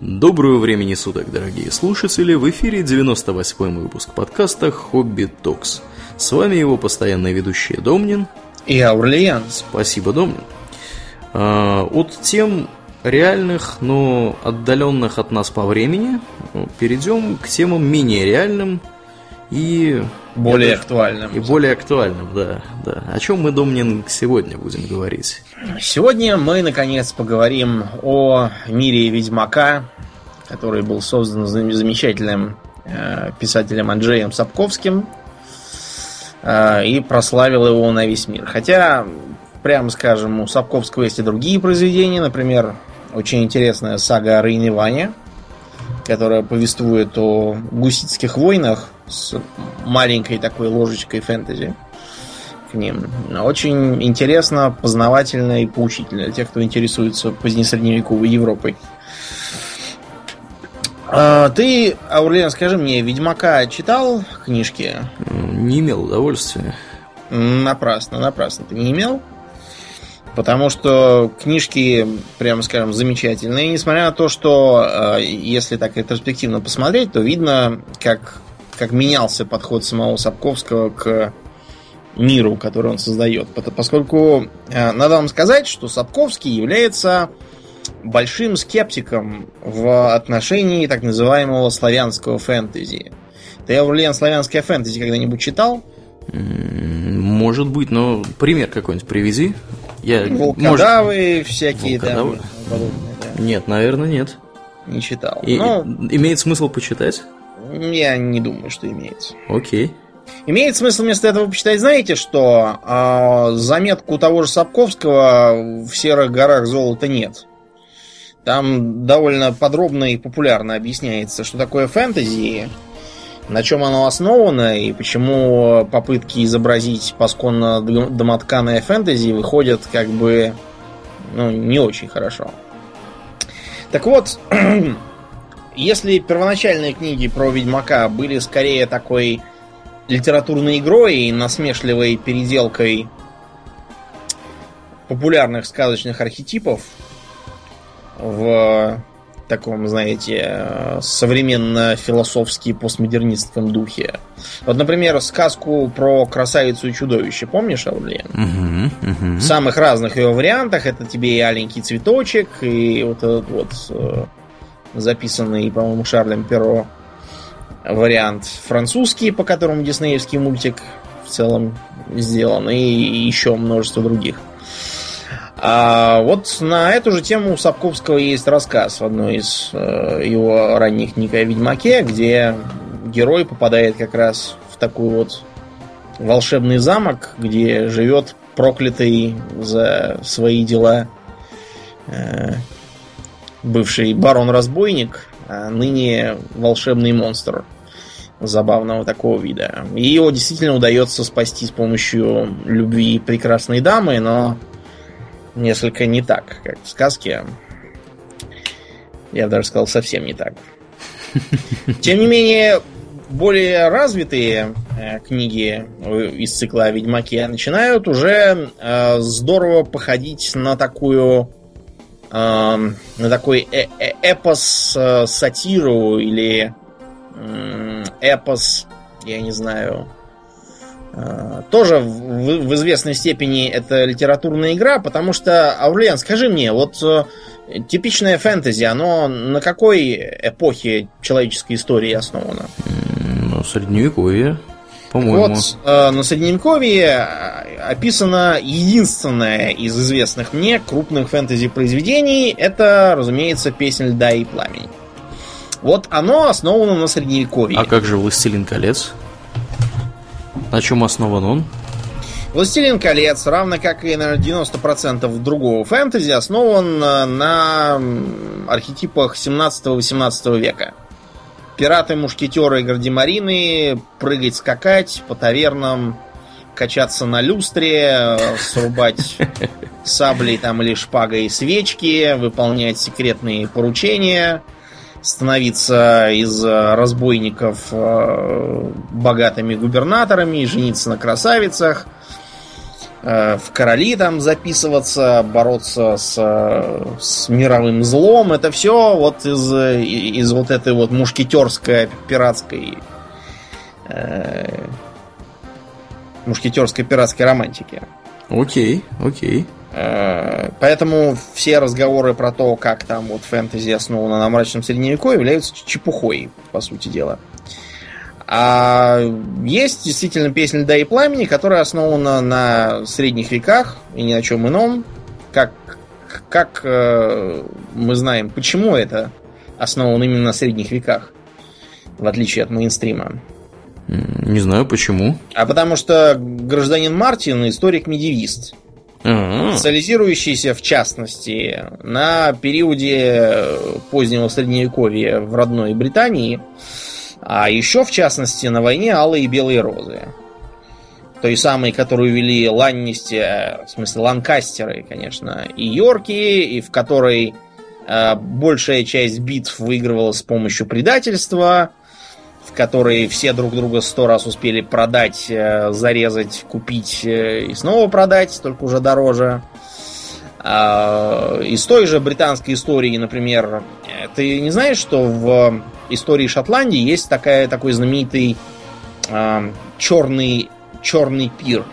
Доброго времени суток, дорогие слушатели! В эфире 98 выпуск подкаста «Хобби Токс». С вами его постоянные ведущие Домнин и Аурлиен. Спасибо, Домнин. А, от тем реальных, но отдаленных от нас по времени, перейдем к темам менее реальным и более даже, актуальным. И более актуальным, да, да. О чем мы, Домнин, сегодня будем говорить? Сегодня мы, наконец, поговорим о мире Ведьмака, который был создан замечательным э, писателем Анджеем Сапковским э, и прославил его на весь мир. Хотя, прямо скажем, у Сапковского есть и другие произведения, например, очень интересная сага о Рейне Ване, которая повествует о гуситских войнах с маленькой такой ложечкой фэнтези к ним. Очень интересно, познавательно и поучительно для тех, кто интересуется позднесредневековой Европой. А, ты, Аурлиан, скажи мне, Ведьмака читал книжки? Не имел удовольствия. Напрасно, напрасно. Ты не имел? Потому что книжки, прямо скажем, замечательные. Несмотря на то, что, э, если так ретроспективно посмотреть, то видно, как, как менялся подход самого Сапковского к миру, который он создает. Поскольку э, надо вам сказать, что Сапковский является большим скептиком в отношении так называемого славянского фэнтези. Ты, Аурлиан, славянское фэнтези когда-нибудь читал? Может быть, но пример какой-нибудь привези. Я, Волкодавы может... всякие Волкодавы? там подобные. Да. Нет, наверное, нет. Не читал. И, Но... Имеет смысл почитать? Я не думаю, что имеет. Окей. Имеет смысл вместо этого почитать, знаете, что э, заметку того же Сапковского в серых горах золота нет. Там довольно подробно и популярно объясняется, что такое фэнтези, на чем оно основано и почему попытки изобразить посконно домотканое фэнтези выходят как бы ну, не очень хорошо. Так вот, если первоначальные книги про Ведьмака были скорее такой литературной игрой и насмешливой переделкой популярных сказочных архетипов в таком, знаете, современно-философски постмодернистском духе. Вот, например, сказку про красавицу и чудовище, помнишь, Аурлиен? Угу, угу. В самых разных ее вариантах это тебе и аленький цветочек, и вот этот вот э, записанный, по-моему, Шарлем Перо вариант французский, по которому диснеевский мультик в целом сделан, и еще множество других. А вот на эту же тему у Сапковского есть рассказ в одной из э, его ранних книг о Ведьмаке, где герой попадает как раз в такой вот волшебный замок, где живет проклятый за свои дела э, бывший барон-разбойник, а ныне волшебный монстр забавного такого вида. И его действительно удается спасти с помощью любви прекрасной дамы, но несколько не так, как в сказке. Я бы даже сказал, совсем не так. Тем не менее, более развитые э, книги из цикла о Ведьмаке начинают уже э, здорово походить на такую на такой э -э эпос э, сатиру или эпос, я не знаю, Э, тоже в, в известной степени это литературная игра, потому что, Аурлиан, скажи мне, вот типичное фэнтези, оно на какой эпохе человеческой истории основано? Ну, средневековье, по-моему. Вот э, на средневековье э, описано единственное из известных мне крупных фэнтези-произведений, это, разумеется, «Песнь льда и пламени». Вот оно основано на средневековье. А как же «Властелин колец»? На чем основан он? «Властелин колец», равно как и, наверное, 90% другого фэнтези, основан на архетипах 17-18 века. Пираты, мушкетеры, гардемарины, прыгать, скакать по тавернам, качаться на люстре, срубать саблей там или шпагой свечки, выполнять секретные поручения – становиться из э, разбойников э, богатыми губернаторами, жениться на красавицах, в короли там записываться, бороться с, с мировым злом. Это все вот из, из вот этой вот мушкетерской пиратской э, мушкетерской пиратской романтики. Окей, окей. Э, поэтому все разговоры про то, как там вот фэнтези основано на мрачном средневековье, являются чепухой, по сути дела. А есть действительно песня «Льда и пламени», которая основана на средних веках и ни на чем ином. Как, как э, мы знаем, почему это основано именно на средних веках, в отличие от мейнстрима. Не знаю почему. А потому что гражданин Мартин историк-медивист. Uh-huh. Специализирующийся, в частности, на периоде позднего средневековья в родной Британии, а еще, в частности, на войне Алые и Белые Розы. Той самой, которую вели Ланнисти, в смысле Ланкастеры, конечно, и Йорки, и в которой э, большая часть битв выигрывалась с помощью предательства, в которой все друг друга сто раз успели продать, э, зарезать, купить э, и снова продать, только уже дороже. А, из той же британской истории, например, ты не знаешь, что в истории Шотландии есть такая, такой знаменитый э, черный, черный пир.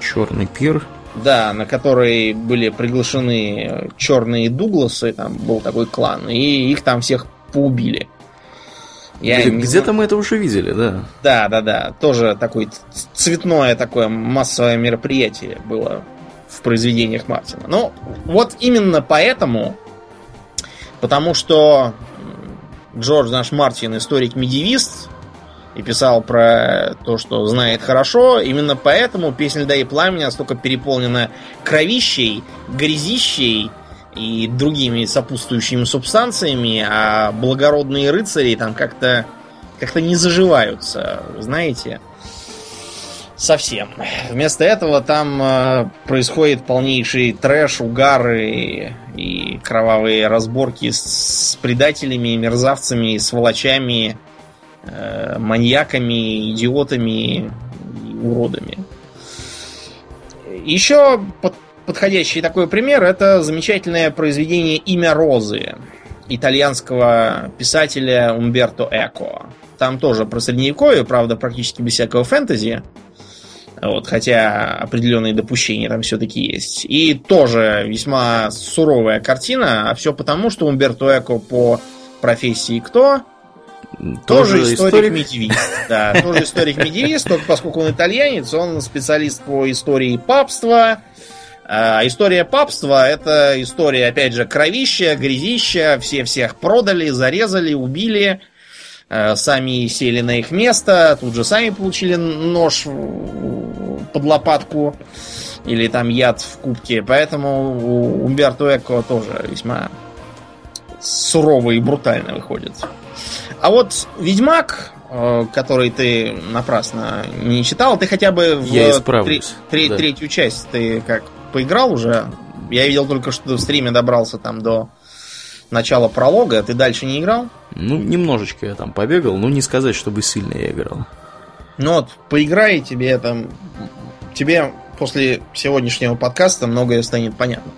Черный пир? Да, на который были приглашены черные Дугласы, там был такой клан, и их там всех поубили. Я Где-то мы это уже видели, да. Да, да, да. Тоже такое цветное такое массовое мероприятие было в произведениях Мартина. Но вот именно поэтому, потому что Джордж наш Мартин историк-медивист и писал про то, что знает хорошо, именно поэтому песня «Льда и пламени» настолько переполнена кровищей, грязищей и другими сопутствующими субстанциями, а благородные рыцари там как-то как-то не заживаются, знаете, совсем. Вместо этого там э, происходит полнейший трэш, угары и, и кровавые разборки с, с предателями, мерзавцами, сволочами, э, маньяками, идиотами и уродами. Еще под подходящий такой пример это замечательное произведение «Имя Розы» итальянского писателя Умберто Эко. Там тоже про средневековье, правда, практически без всякого фэнтези. Вот, хотя определенные допущения там все-таки есть. И тоже весьма суровая картина, а все потому, что Умберто Эко по профессии кто? Тоже, тоже историк-медивист. Да, тоже историк-медивист, только поскольку он итальянец, он специалист по истории папства, а история папства это история, опять же, кровища, грязища, все всех продали, зарезали, убили, сами сели на их место, тут же сами получили нож под лопатку или там яд в кубке. Поэтому у Умберто Эко тоже весьма сурово и брутально выходит. А вот Ведьмак, э, который ты напрасно не читал, ты хотя бы в Я тре- тре- да. третью часть ты как поиграл уже. Я видел только, что в стриме добрался там до начала пролога. Ты дальше не играл? Ну, немножечко я там побегал, но не сказать, чтобы сильно я играл. Ну вот, поиграй, тебе там... Тебе после сегодняшнего подкаста многое станет понятно.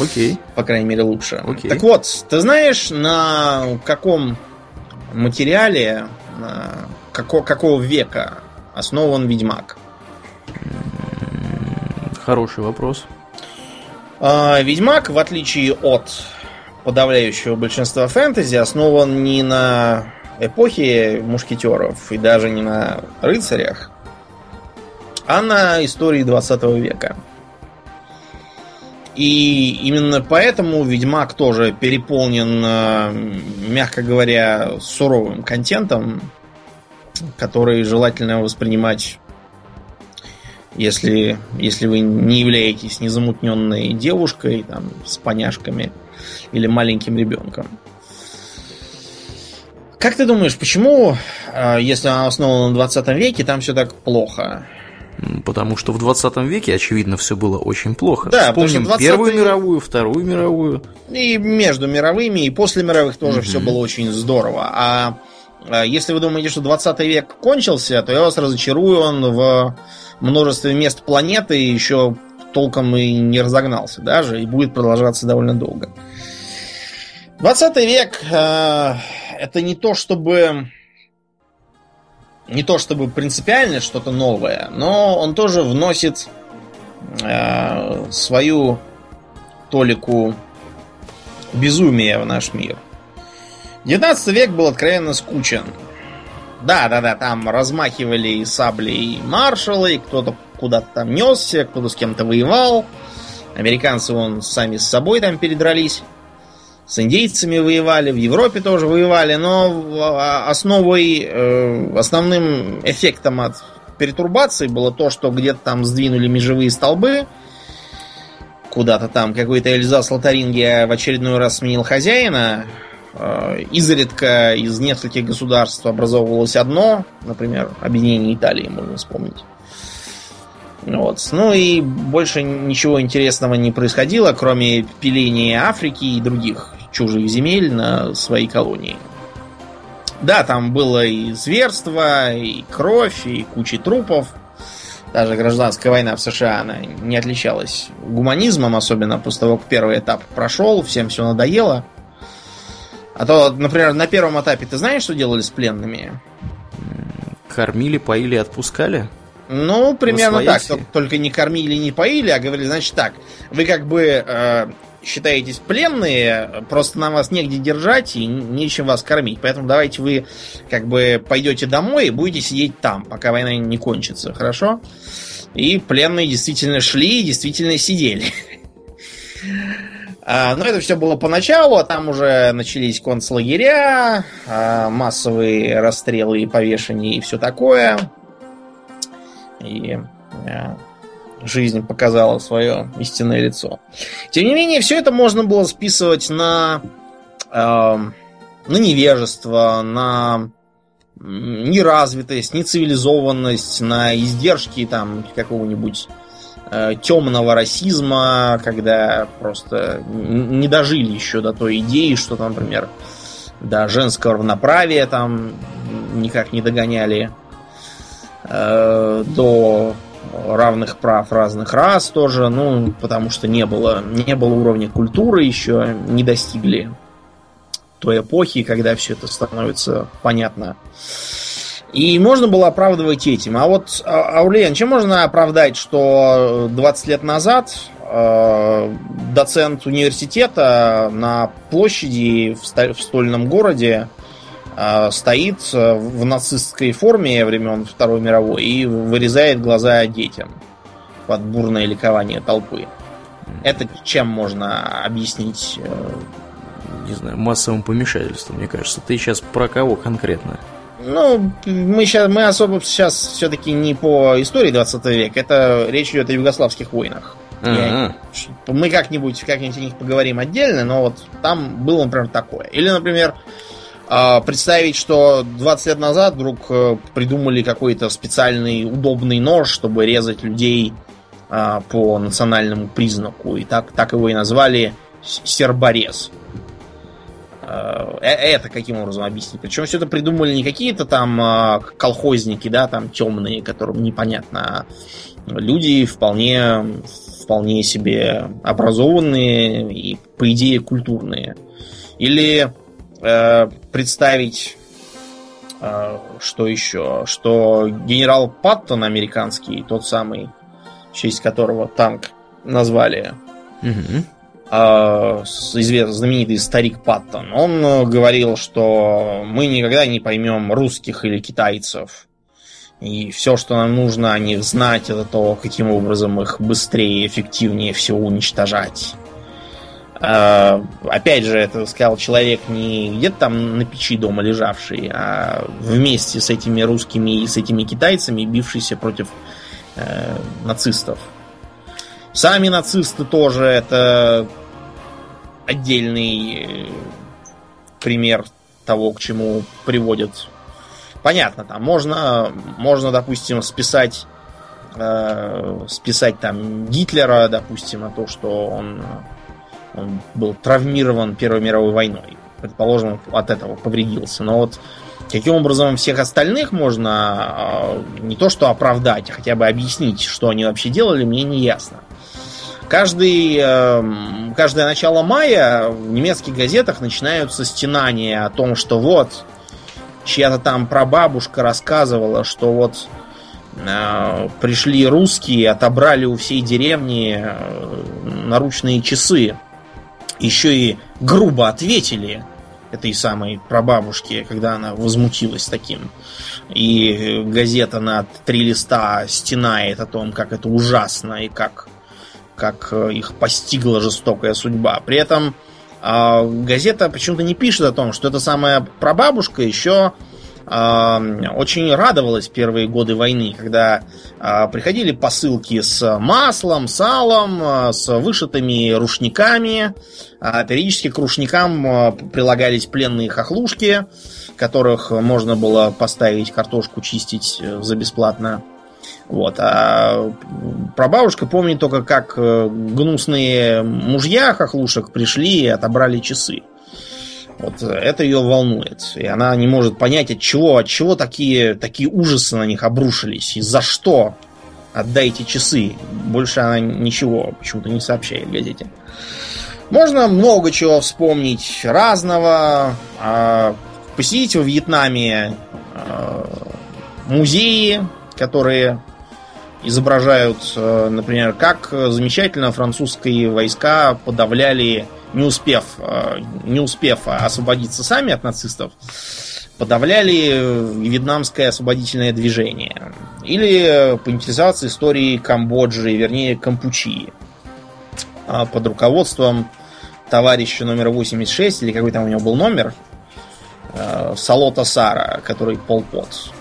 Окей. По крайней мере, лучше. Окей. Так вот, ты знаешь, на каком материале, на како, какого века основан Ведьмак? Хороший вопрос. А, Ведьмак, в отличие от подавляющего большинства фэнтези, основан не на эпохе мушкетеров и даже не на рыцарях, а на истории 20 века. И именно поэтому Ведьмак тоже переполнен, а, мягко говоря, суровым контентом, который желательно воспринимать если, если вы не являетесь незамутненной девушкой там, с поняшками или маленьким ребенком. Как ты думаешь, почему, а, если она основана на 20 веке, там все так плохо? Потому что в 20 веке, очевидно, все было очень плохо. Да, Вспомним 20... Первую мировую, Вторую мировую. И между мировыми, и после мировых тоже mm все было очень здорово. А, а если вы думаете, что 20 век кончился, то я вас разочарую, он в множестве мест планеты еще толком и не разогнался даже, и будет продолжаться довольно долго. 20 век э, это не то чтобы не то чтобы принципиально что-то новое, но он тоже вносит э, свою толику безумия в наш мир. 19 век был откровенно скучен. Да, да, да, там размахивали сабли и маршалы, кто-то куда-то там несся, кто-то с кем-то воевал. Американцы вон сами с собой там передрались. С индейцами воевали, в Европе тоже воевали, но а, основой, э, основным эффектом от перетурбации было то, что где-то там сдвинули межевые столбы, куда-то там какой-то Эльзас Лотарингия в очередной раз сменил хозяина, Э, изредка из нескольких государств образовывалось одно, например, объединение Италии, можно вспомнить. Вот. Ну и больше ничего интересного не происходило, кроме пиления Африки и других чужих земель на свои колонии. Да, там было и зверство, и кровь, и куча трупов. Даже гражданская война в США она не отличалась гуманизмом, особенно после того, как первый этап прошел, всем все надоело. А то, например, на первом этапе ты знаешь, что делали с пленными? Кормили, поили, отпускали? Ну, примерно так. Только не кормили, не поили, а говорили, значит так, вы как бы э, считаетесь пленные, просто нам вас негде держать и нечем вас кормить. Поэтому давайте вы как бы пойдете домой и будете сидеть там, пока война не кончится, хорошо? И пленные действительно шли и действительно сидели. А, но это все было поначалу, а там уже начались концлагеря, а, массовые расстрелы и повешения и все такое. И а, жизнь показала свое истинное лицо. Тем не менее, все это можно было списывать на, на невежество, на неразвитость, нецивилизованность, на издержки там какого-нибудь Э, темного расизма, когда просто не дожили еще до той идеи, что, там, например, до женского равноправия там никак не догоняли, э, до равных прав разных рас тоже, ну, потому что не было, не было уровня культуры еще, не достигли той эпохи, когда все это становится понятно. И можно было оправдывать этим. А вот, а, Аурлиен, чем можно оправдать, что 20 лет назад э, доцент университета на площади в, в стольном городе э, стоит в нацистской форме времен Второй мировой и вырезает глаза детям под бурное ликование толпы. Это чем можно объяснить? Э, Не знаю, массовым помешательством, мне кажется. Ты сейчас про кого конкретно? Ну, мы сейчас мы особо сейчас все-таки не по истории 20 века, это речь идет о югославских войнах. Я, мы как-нибудь как-нибудь о них поговорим отдельно, но вот там было, например, такое. Или, например, а, представить, что 20 лет назад вдруг э, придумали какой-то специальный удобный нож, чтобы резать людей а, по национальному признаку. И так, так его и назвали серборез. Э, э, это каким образом объяснить? Причем все это придумали не какие-то там колхозники, да, там темные, которым непонятно, а люди вполне, вполне себе образованные и, по идее, культурные. Или э, представить, э, что еще, что генерал Паттон американский, тот самый, в честь которого танк назвали, угу э, знаменитый старик Паттон, он э, говорил, что мы никогда не поймем русских или китайцев. И все, что нам нужно о них знать, это то, каким образом их быстрее и эффективнее всего уничтожать. Э, опять же, это сказал человек не где-то там на печи дома лежавший, а вместе с этими русскими и с этими китайцами, бившийся против э, нацистов. Сами нацисты тоже это отдельный э, пример того, к чему приводит. Понятно, там можно, можно, допустим, списать, э, списать там Гитлера, допустим, на то, что он, он был травмирован Первой мировой войной. Предположим, от этого повредился. Но вот Каким образом всех остальных можно а, не то что оправдать, а хотя бы объяснить, что они вообще делали, мне не ясно. Каждый, эм, каждое начало мая в немецких газетах начинаются стенания о том, что вот чья-то там прабабушка рассказывала, что вот э, пришли русские, отобрали у всей деревни э, наручные часы. Еще и грубо ответили этой самой прабабушке, когда она возмутилась таким. И газета на три листа стенает о том, как это ужасно и как как э, их постигла жестокая судьба. При этом э, газета почему-то не пишет о том, что эта самая прабабушка еще очень радовалась первые годы войны, когда э, приходили посылки с маслом, салом, э, с вышитыми рушниками. Э, периодически к рушникам прилагались пленные хохлушки, которых можно было поставить картошку чистить э, за бесплатно. Вот. А прабабушка помнит только, как э, гнусные мужья хохлушек пришли и отобрали часы. Вот это ее волнует. И она не может понять, от чего, от чего такие, такие ужасы на них обрушились. И за что отдайте часы. Больше она ничего почему-то не сообщает в газете. Можно много чего вспомнить разного. А, посетить во Вьетнаме а, музеи, которые изображают, э, например, как замечательно французские войска подавляли, не успев, э, не успев освободиться сами от нацистов, подавляли вьетнамское освободительное движение. Или поинтересоваться историей Камбоджи, вернее, Кампучии. А под руководством товарища номер 86, или какой там у него был номер, э, Салота Сара, который Полпот.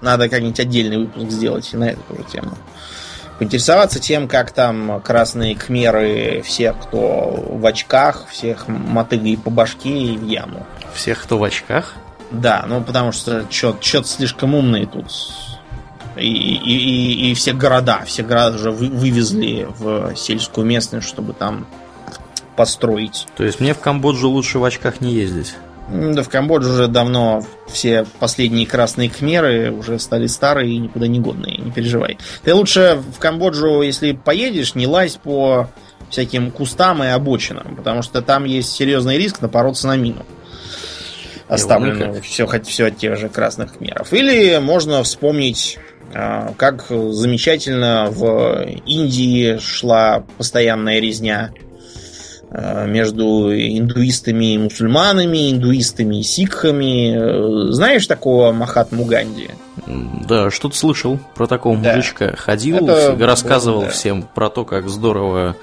Надо как-нибудь отдельный выпуск сделать на эту тоже тему. Поинтересоваться тем, как там красные кмеры всех, кто в очках, всех мотыгой по башке и в яму. Всех, кто в очках? Да, ну потому что что-то слишком умные тут. И, и, и, и все города, все города уже вы, вывезли в сельскую местность, чтобы там построить. То есть мне в Камбоджу лучше в очках не ездить? Да в Камбодже уже давно все последние красные кхмеры уже стали старые и никуда не годные, не переживай. Ты лучше в Камбоджу, если поедешь, не лазь по всяким кустам и обочинам, потому что там есть серьезный риск напороться на мину. Оставленную все, все от тех же красных кхмеров. Или можно вспомнить а, как замечательно в Индии шла постоянная резня между индуистами и мусульманами, индуистами и сикхами. Знаешь такого Махатму Ганди? Да, что-то слышал про такого да. мужичка. Ходил, Это рассказывал да. всем про то, как здорово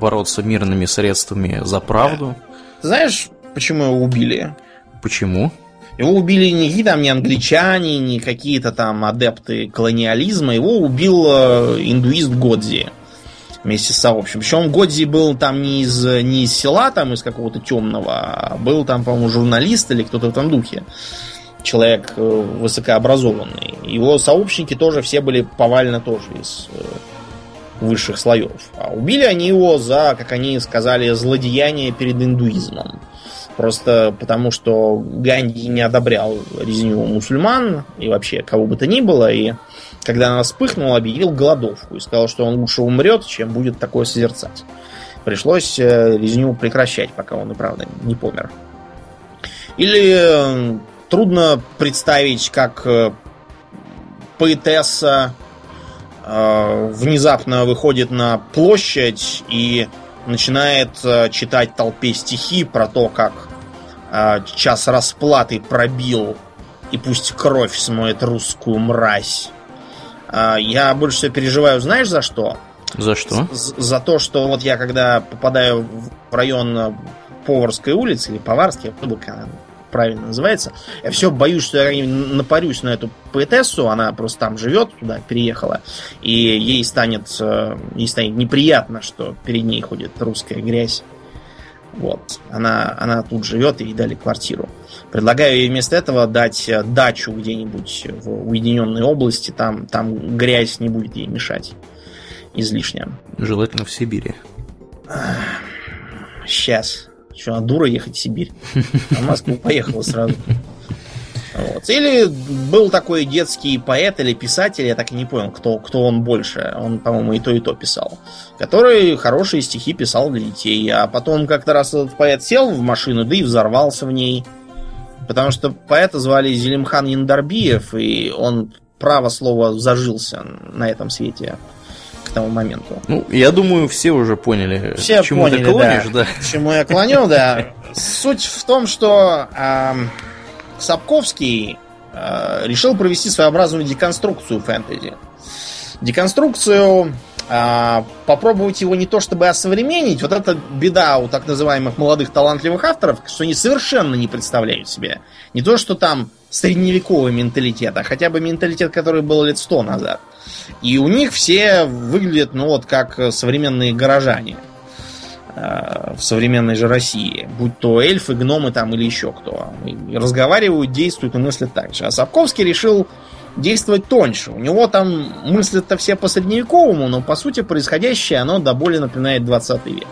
бороться мирными средствами за правду. Да. Знаешь, почему его убили? Почему? Его убили не какие там не англичане, не какие-то там адепты колониализма. Его убил э, индуист Годзи вместе с сообществом. Причем Годзи был там не из, не из села, там из какого-то темного, а был там, по-моему, журналист или кто-то в этом духе. Человек э, высокообразованный. Его сообщники тоже все были повально тоже из э, высших слоев. А убили они его за, как они сказали, злодеяние перед индуизмом. Просто потому, что Ганди не одобрял резню мусульман и вообще кого бы то ни было, и когда она вспыхнула, объявил голодовку и сказал, что он лучше умрет, чем будет такое созерцать. Пришлось э, резню прекращать, пока он и правда не помер. Или э, трудно представить, как э, поэтесса внезапно выходит на площадь и начинает читать толпе стихи про то, как час расплаты пробил и пусть кровь смоет русскую мразь. А, я больше всего переживаю, знаешь, за что? За что? За, за то, что вот я когда попадаю в район Поварской улицы, или Поварский, я как она правильно называется, я все боюсь, что я напарюсь на эту поэтессу, она просто там живет, туда переехала, и ей станет, э, ей станет неприятно, что перед ней ходит русская грязь. Вот. Она, она тут живет, ей дали квартиру. Предлагаю ей вместо этого дать э, дачу где-нибудь в уединенной области, там, там грязь не будет ей мешать излишне. Желательно в Сибири. Сейчас. Что, она дура ехать в Сибирь? А в Москву поехала сразу. Вот. Или был такой детский поэт или писатель, я так и не понял, кто, кто он больше. Он, по-моему, и то, и то писал. Который хорошие стихи писал для детей. А потом как-то раз этот поэт сел в машину, да и взорвался в ней. Потому что поэта звали Зелимхан Яндарбиев, и он, право слово, зажился на этом свете к тому моменту. Ну, я думаю, все уже поняли, все к чему поняли, ты клонишь, да. да. К чему я клоню, да. Суть в том, что э, Сапковский э, решил провести своеобразную деконструкцию фэнтези. Деконструкцию э, попробовать его не то чтобы осовременить, вот это беда у так называемых молодых талантливых авторов, что они совершенно не представляют себе. Не то, что там средневековый менталитет, а хотя бы менталитет, который был лет сто назад. И у них все выглядят, ну вот, как современные горожане в современной же России. Будь то эльфы, гномы там или еще кто. И разговаривают, действуют и мыслят так же. А Сапковский решил действовать тоньше. У него там мыслят-то все по средневековому, но по сути происходящее оно до боли напоминает 20 век.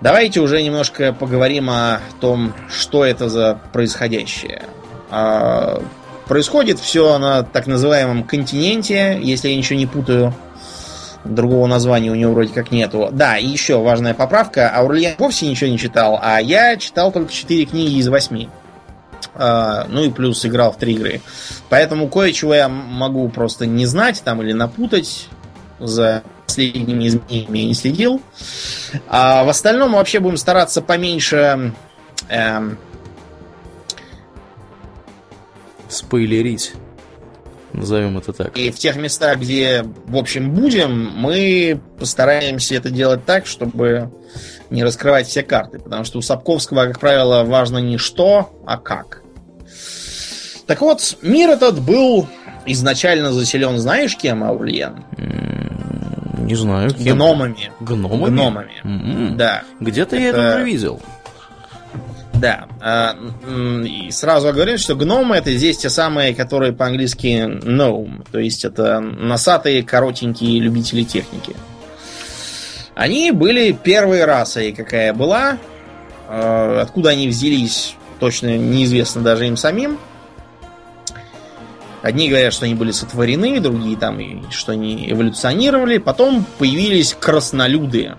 Давайте уже немножко поговорим о том, что это за происходящее. А, происходит все на так называемом континенте, если я ничего не путаю. Другого названия у него вроде как нету. Да, и еще важная поправка. Аурлиен вовсе ничего не читал, а я читал только 4 книги из 8. А, ну и плюс играл в 3 игры. Поэтому кое-чего я могу просто не знать там или напутать. За последними изменениями я не следил. А в остальном вообще будем стараться поменьше эм, спойлерить. Назовем это так. И в тех местах, где, в общем, будем, мы постараемся это делать так, чтобы не раскрывать все карты. Потому что у Сапковского, как правило, важно не что, а как. Так вот, мир этот был изначально заселен, знаешь, кем, Аурлиен? Не знаю. Кем? Гномами. Гномами? Гномами. Mm-hmm. Да. Где-то это... я это уже видел. Да. А, и сразу говорим, что гномы это здесь те самые, которые по-английски gnome. То есть это носатые, коротенькие любители техники. Они были первой расой, какая была. А, откуда они взялись, точно неизвестно даже им самим. Одни говорят, что они были сотворены, другие там, что они эволюционировали. Потом появились краснолюды.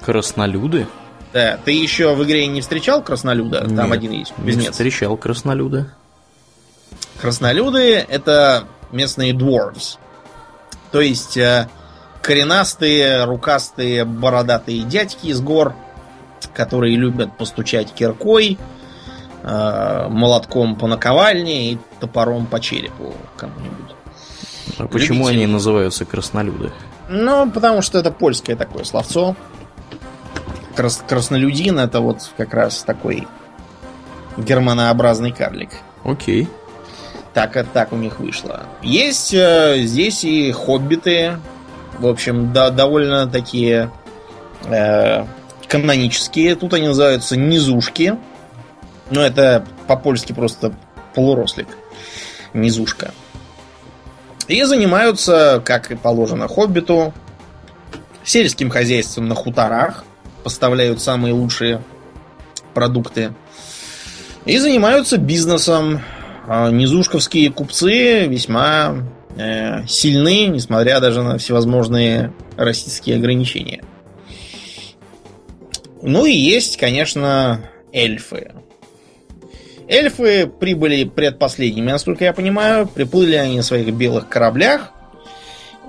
Краснолюды? Да, ты еще в игре не встречал краснолюда? Нет, Там один есть. Без не встречал краснолюда. Краснолюды это местные dwarves. То есть э, коренастые, рукастые, бородатые дядьки из гор, которые любят постучать киркой, э, молотком по наковальне и топором по черепу кому-нибудь. А почему Любители. они называются краснолюды? Ну, потому что это польское такое словцо крас краснолюдин это вот как раз такой германообразный карлик. Окей. Так, э, так у них вышло. Есть э, здесь и хоббиты. В общем, да, довольно такие э, канонические. Тут они называются низушки. Ну, это по-польски просто полурослик. Низушка. И занимаются, как и положено хоббиту, сельским хозяйством на хуторах поставляют самые лучшие продукты. И занимаются бизнесом. А низушковские купцы весьма э, сильны, несмотря даже на всевозможные российские ограничения. Ну и есть, конечно, эльфы. Эльфы прибыли предпоследними, насколько я понимаю. Приплыли они на своих белых кораблях.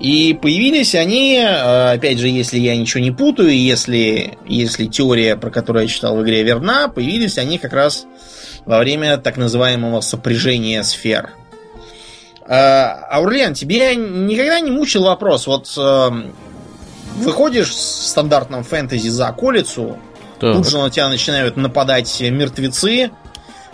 И появились они, э, опять же, если я ничего не путаю, если, если теория, про которую я читал в игре, верна, появились они как раз во время так называемого сопряжения сфер. Э, Аурлиан, тебе никогда не мучил вопрос, вот э, выходишь в стандартном фэнтези за околицу, так. тут же на тебя начинают нападать мертвецы,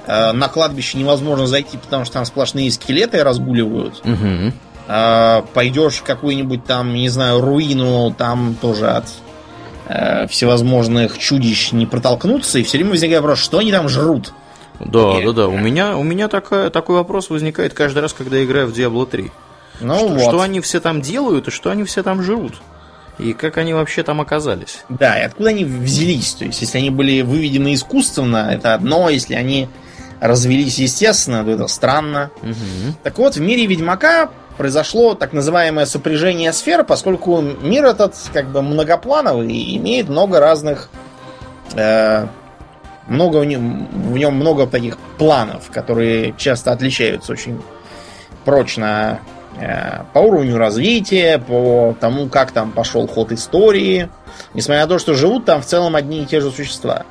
на кладбище невозможно зайти, потому что там сплошные скелеты разгуливают. Угу. Э, пойдешь в какую-нибудь там, не знаю, руину, там тоже от э, всевозможных чудищ не протолкнуться, и все время возникает вопрос, что они там жрут. Да, и... да, да. У меня, у меня такая, такой вопрос возникает каждый раз, когда я играю в Diablo 3. Ну что, вот. что они все там делают и что они все там жрут. И как они вообще там оказались? Да, и откуда они взялись? То есть, если они были выведены искусственно, это одно, если они развелись естественно, это странно. Угу. Так вот, в мире Ведьмака произошло так называемое сопряжение сфер, поскольку мир этот как бы многоплановый и имеет много разных... Э, много в нем, в нем много таких планов, которые часто отличаются очень прочно э, по уровню развития, по тому, как там пошел ход истории, несмотря на то, что живут там в целом одни и те же существа.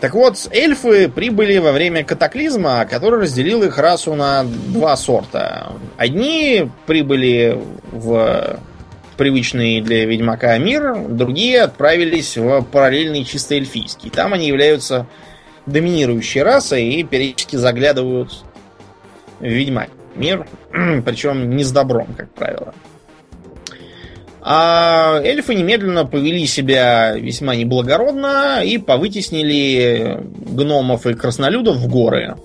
Так вот, эльфы прибыли во время катаклизма, который разделил их расу на два сорта. Одни прибыли в привычный для Ведьмака мир, другие отправились в параллельный чисто эльфийский. Там они являются доминирующей расой и периодически заглядывают в Ведьмак мир, причем не с добром, как правило. А эльфы немедленно повели себя весьма неблагородно и повытеснили гномов и краснолюдов в горы.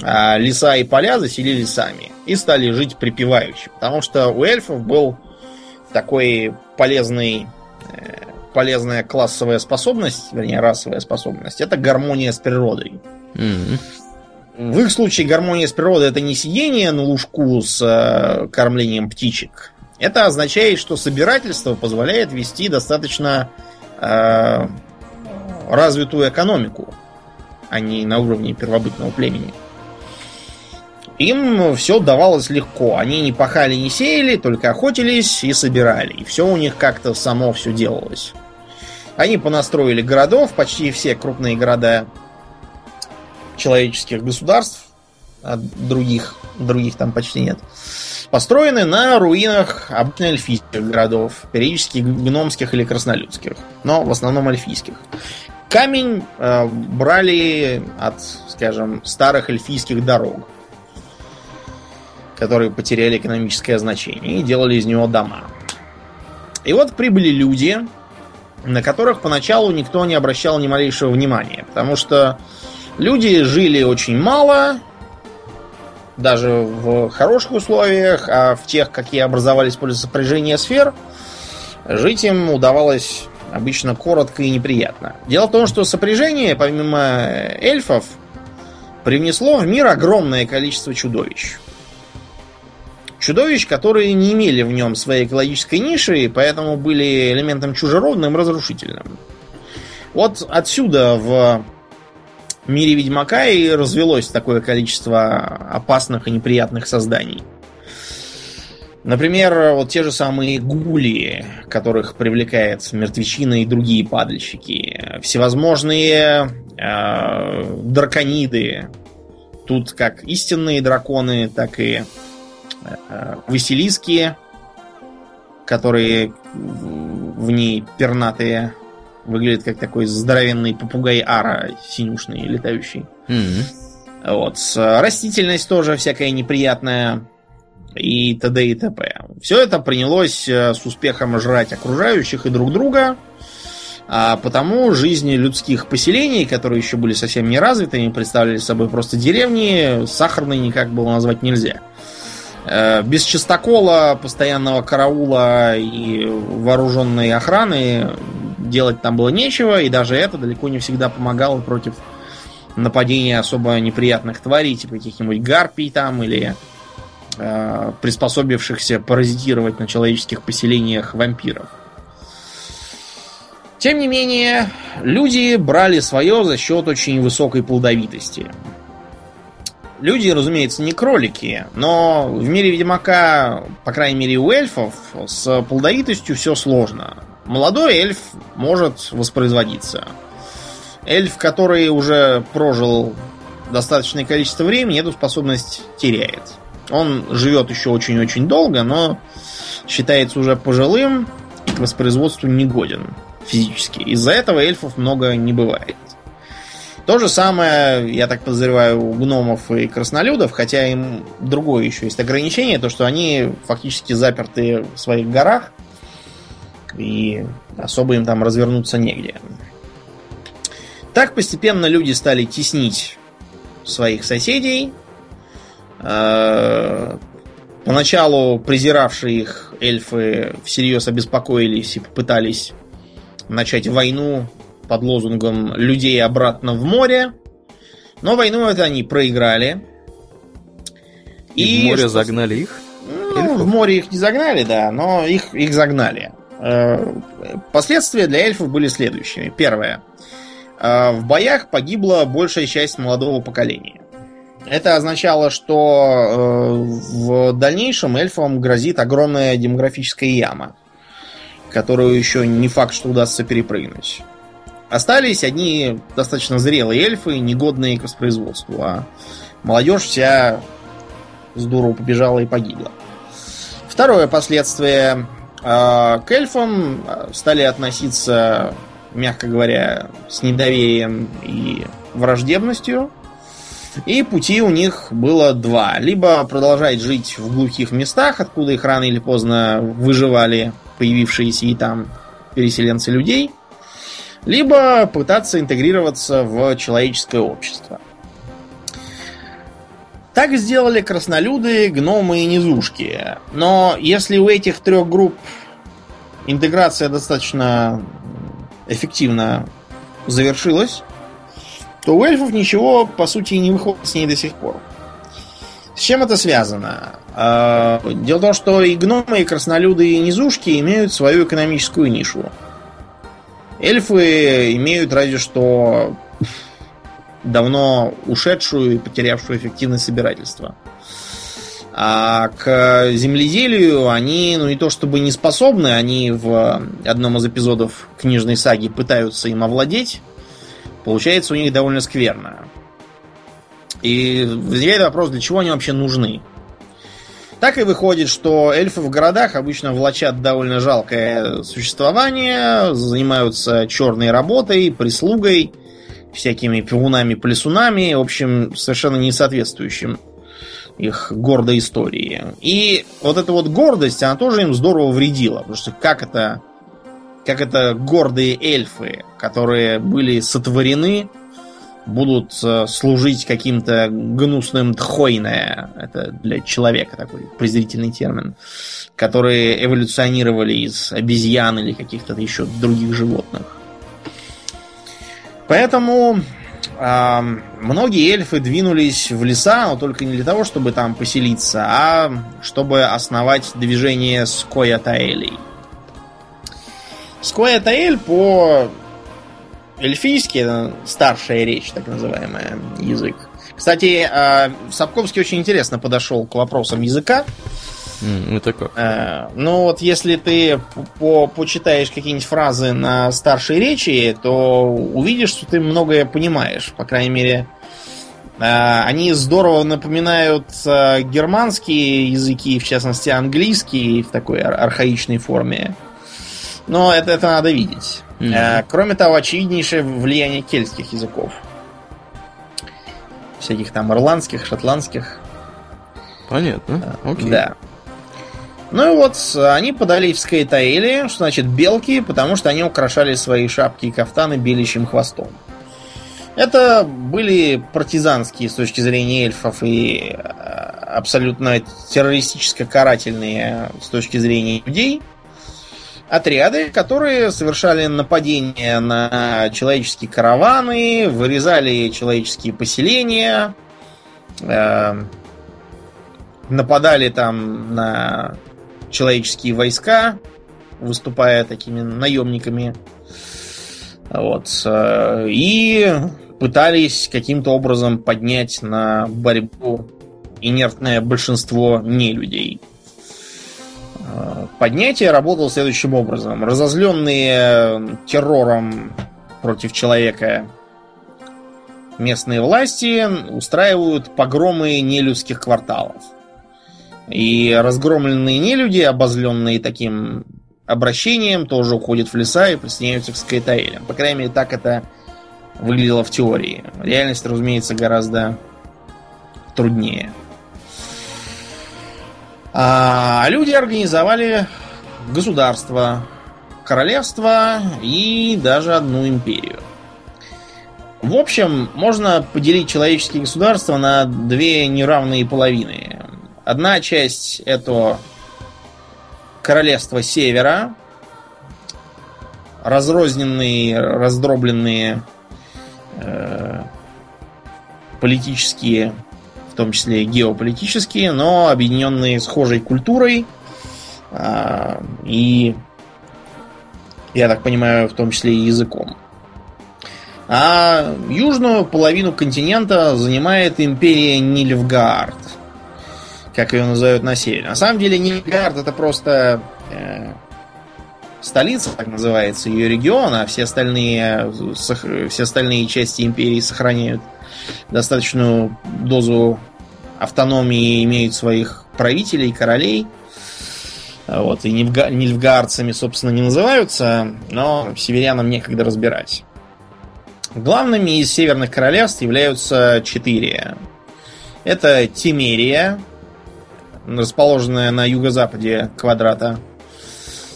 А леса и поля заселили сами и стали жить припеваючи. Потому что у эльфов был такой полезный, э, полезная классовая способность, вернее, расовая способность, это гармония с природой. Mm-hmm. В их случае гармония с природой это не сидение на лужку с э, кормлением птичек. Это означает, что собирательство позволяет вести достаточно э, развитую экономику, а не на уровне первобытного племени. Им все давалось легко. Они не пахали, не сеяли, только охотились и собирали. И все у них как-то само все делалось. Они понастроили городов, почти все крупные города человеческих государств, а других, других там почти нет, построены на руинах обычно эльфийских городов, периодически гномских или краснолюдских, но в основном эльфийских. Камень э, брали от, скажем, старых эльфийских дорог которые потеряли экономическое значение, и делали из него дома. И вот прибыли люди, на которых поначалу никто не обращал ни малейшего внимания, потому что люди жили очень мало, даже в хороших условиях, а в тех, какие образовались после сопряжения сфер, жить им удавалось обычно коротко и неприятно. Дело в том, что сопряжение, помимо эльфов, привнесло в мир огромное количество чудовищ чудовищ, которые не имели в нем своей экологической ниши, и поэтому были элементом чужеродным, разрушительным. Вот отсюда в мире Ведьмака и развелось такое количество опасных и неприятных созданий. Например, вот те же самые гули, которых привлекает мертвечина и другие падальщики. Всевозможные э, дракониды. Тут как истинные драконы, так и Э, Василиски, которые в ней пернатые, выглядят как такой здоровенный попугай Ара, синюшный, летающий. Mm-hmm. Вот. Растительность тоже всякая неприятная и т.д. и т.п. Все это принялось э, с успехом жрать окружающих и друг друга, а потому жизни людских поселений, которые еще были совсем не развитыми, представляли собой просто деревни, сахарной никак было назвать нельзя. Э, без чистокола, постоянного караула и вооруженной охраны делать там было нечего, и даже это далеко не всегда помогало против нападения особо неприятных тварей, типа каких-нибудь гарпий там или э, приспособившихся паразитировать на человеческих поселениях вампиров. Тем не менее, люди брали свое за счет очень высокой плодовитости. Люди, разумеется, не кролики, но в мире Ведьмака, по крайней мере у эльфов, с плодовитостью все сложно. Молодой эльф может воспроизводиться. Эльф, который уже прожил достаточное количество времени, эту способность теряет. Он живет еще очень-очень долго, но считается уже пожилым и к воспроизводству негоден физически. Из-за этого эльфов много не бывает. То же самое, я так подозреваю, у гномов и краснолюдов, хотя им другое еще есть ограничение, то что они фактически заперты в своих горах, и особо им там развернуться негде. Так постепенно люди стали теснить своих соседей. Э, поначалу презиравшие их эльфы всерьез обеспокоились и попытались начать войну под лозунгом «людей обратно в море». Но войну это они проиграли. И, и в море что... загнали их? Ну, в море их не загнали, да, но их, их загнали. Э, последствия для эльфов были следующими. Первое. Э, в боях погибла большая часть молодого поколения. Это означало, что э, в дальнейшем эльфам грозит огромная демографическая яма, которую еще не факт, что удастся перепрыгнуть. Остались одни достаточно зрелые эльфы, негодные к воспроизводству, а молодежь вся здорово побежала и погибла. Второе последствие. Э, к эльфам стали относиться, мягко говоря, с недоверием и враждебностью. И пути у них было два. Либо продолжать жить в глухих местах, откуда их рано или поздно выживали появившиеся и там переселенцы людей, либо пытаться интегрироваться в человеческое общество. Так сделали краснолюды, гномы и низушки. Но если у этих трех групп интеграция достаточно эффективно завершилась, то у эльфов ничего, по сути, не выходит с ней до сих пор. С чем это связано? А, дело в том, что и гномы, и краснолюды, и низушки имеют свою экономическую нишу. Эльфы имеют разве что давно ушедшую и потерявшую эффективность собирательства. А к земледелию они, ну не то чтобы не способны, они в одном из эпизодов книжной саги пытаются им овладеть, получается у них довольно скверно. И возникает вопрос, для чего они вообще нужны. Так и выходит, что эльфы в городах обычно влачат довольно жалкое существование, занимаются черной работой, прислугой, всякими пивунами-плесунами, в общем, совершенно не соответствующим их гордой истории. И вот эта вот гордость, она тоже им здорово вредила, потому что как это как это гордые эльфы, которые были сотворены, будут э, служить каким-то гнусным тхойне, это для человека такой презрительный термин, которые эволюционировали из обезьян или каких-то еще других животных. Поэтому многие эльфы двинулись в леса, но только не для того, чтобы там поселиться, а чтобы основать движение Скоя Таэлей. Скоя Таэль по эльфийски старшая речь, так называемая, язык. Кстати, э, Сапковский очень интересно подошел к вопросам языка. Mm, это как? Э, ну вот если ты по почитаешь какие-нибудь фразы на старшей речи, то увидишь, что ты многое понимаешь. По крайней мере, э, они здорово напоминают германские языки, в частности английский в такой архаичной форме. Но это, это надо видеть. Mm-hmm. Кроме того, очевиднейшее влияние кельтских языков. Всяких там ирландских, шотландских. Понятно. Окей. Да. Ну и вот они подали в Скейтаэли, что значит белки, потому что они украшали свои шапки и кафтаны беличьим хвостом. Это были партизанские с точки зрения эльфов и э, абсолютно террористическо-карательные с точки зрения людей отряды, которые совершали нападения на человеческие караваны, вырезали человеческие поселения, э, нападали там на человеческие войска, выступая такими наемниками. Вот. Э, и пытались каким-то образом поднять на борьбу инертное большинство нелюдей. Поднятие работало следующим образом. Разозленные террором против человека местные власти устраивают погромы нелюдских кварталов. И разгромленные нелюди, обозленные таким обращением, тоже уходят в леса и присоединяются к Скайтаэлям. По крайней мере, так это выглядело в теории. Реальность, разумеется, гораздо труднее. А люди организовали государство, королевство и даже одну империю. В общем, можно поделить человеческие государства на две неравные половины. Одна часть это королевство севера, разрозненные, раздробленные э, политические, в том числе геополитические, но объединенные схожей культурой а, и, я так понимаю, в том числе и языком. А южную половину континента занимает империя Нильфгаард, как ее называют на севере. На самом деле Нильфгаард это просто э, столица, так называется, ее регион, а все остальные, все остальные части империи сохраняют достаточную дозу автономии, имеют своих правителей, королей. Вот, и нильфга, нильфгаарцами, собственно, не называются, но северянам некогда разбирать. Главными из северных королевств являются четыре. Это Тимерия, расположенная на юго-западе квадрата